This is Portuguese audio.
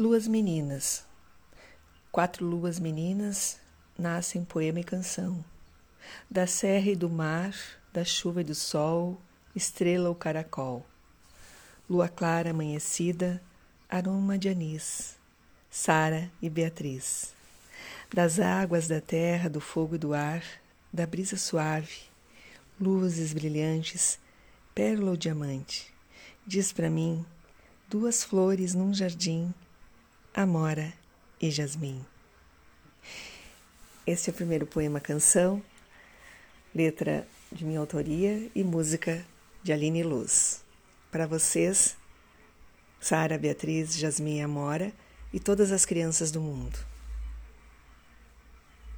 Luas meninas. Quatro luas meninas nascem poema e canção. Da serra e do mar, da chuva e do sol, estrela ou caracol. Lua clara amanhecida, aroma de anis. Sara e Beatriz. Das águas da terra, do fogo e do ar, da brisa suave, luzes brilhantes, pérola ou diamante. Diz para mim, duas flores num jardim Amora e Jasmim. Este é o primeiro poema canção, letra de minha autoria e música de Aline Luz. Para vocês, Sara, Beatriz, Jasmim e Amora e todas as crianças do mundo.